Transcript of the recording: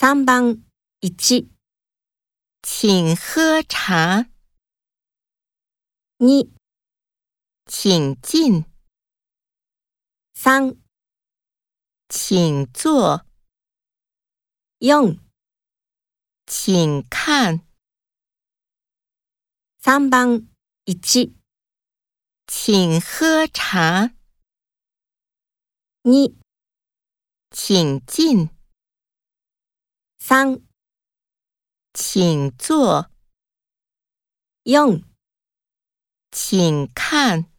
三番一，请喝茶。二，请进。三，请坐。四，请看。三番一，请喝茶。二，请进。三，请坐。用，请看。